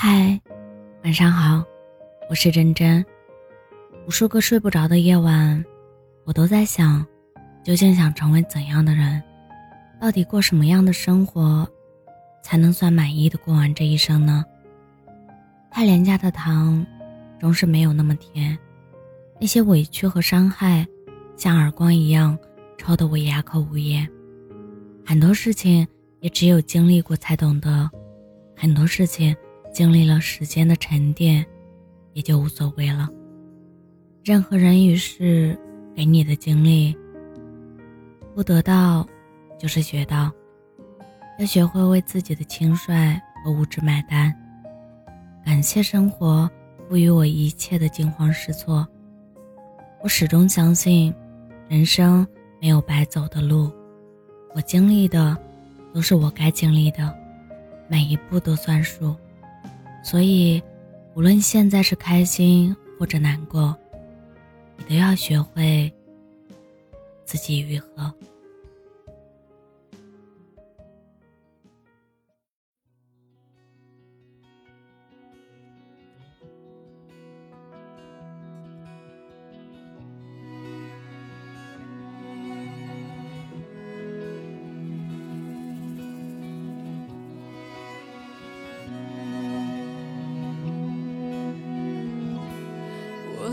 嗨，晚上好，我是真真。无数个睡不着的夜晚，我都在想，究竟想成为怎样的人？到底过什么样的生活，才能算满意的过完这一生呢？太廉价的糖，总是没有那么甜。那些委屈和伤害，像耳光一样抽得我哑口无言。很多事情也只有经历过才懂得，很多事情。经历了时间的沉淀，也就无所谓了。任何人与事给你的经历，不得到就是学到。要学会为自己的轻率和无知买单。感谢生活赋予我一切的惊慌失措。我始终相信，人生没有白走的路。我经历的，都是我该经历的，每一步都算数。所以，无论现在是开心或者难过，你都要学会自己愈合。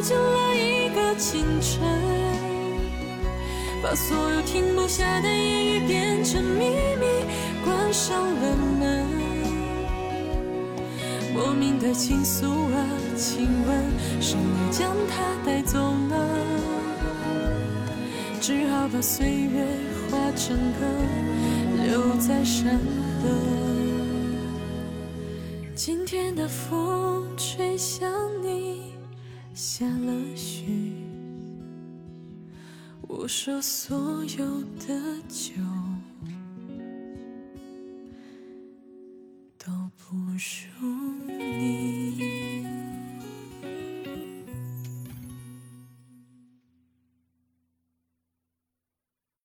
进了一个清晨，把所有停不下的言语变成秘密，关上了门。莫名的倾诉啊，亲吻，是你将它带走了，只好把岁月化成歌，留在山河。今天的风吹向，下了雪。我说，所有的酒都不如。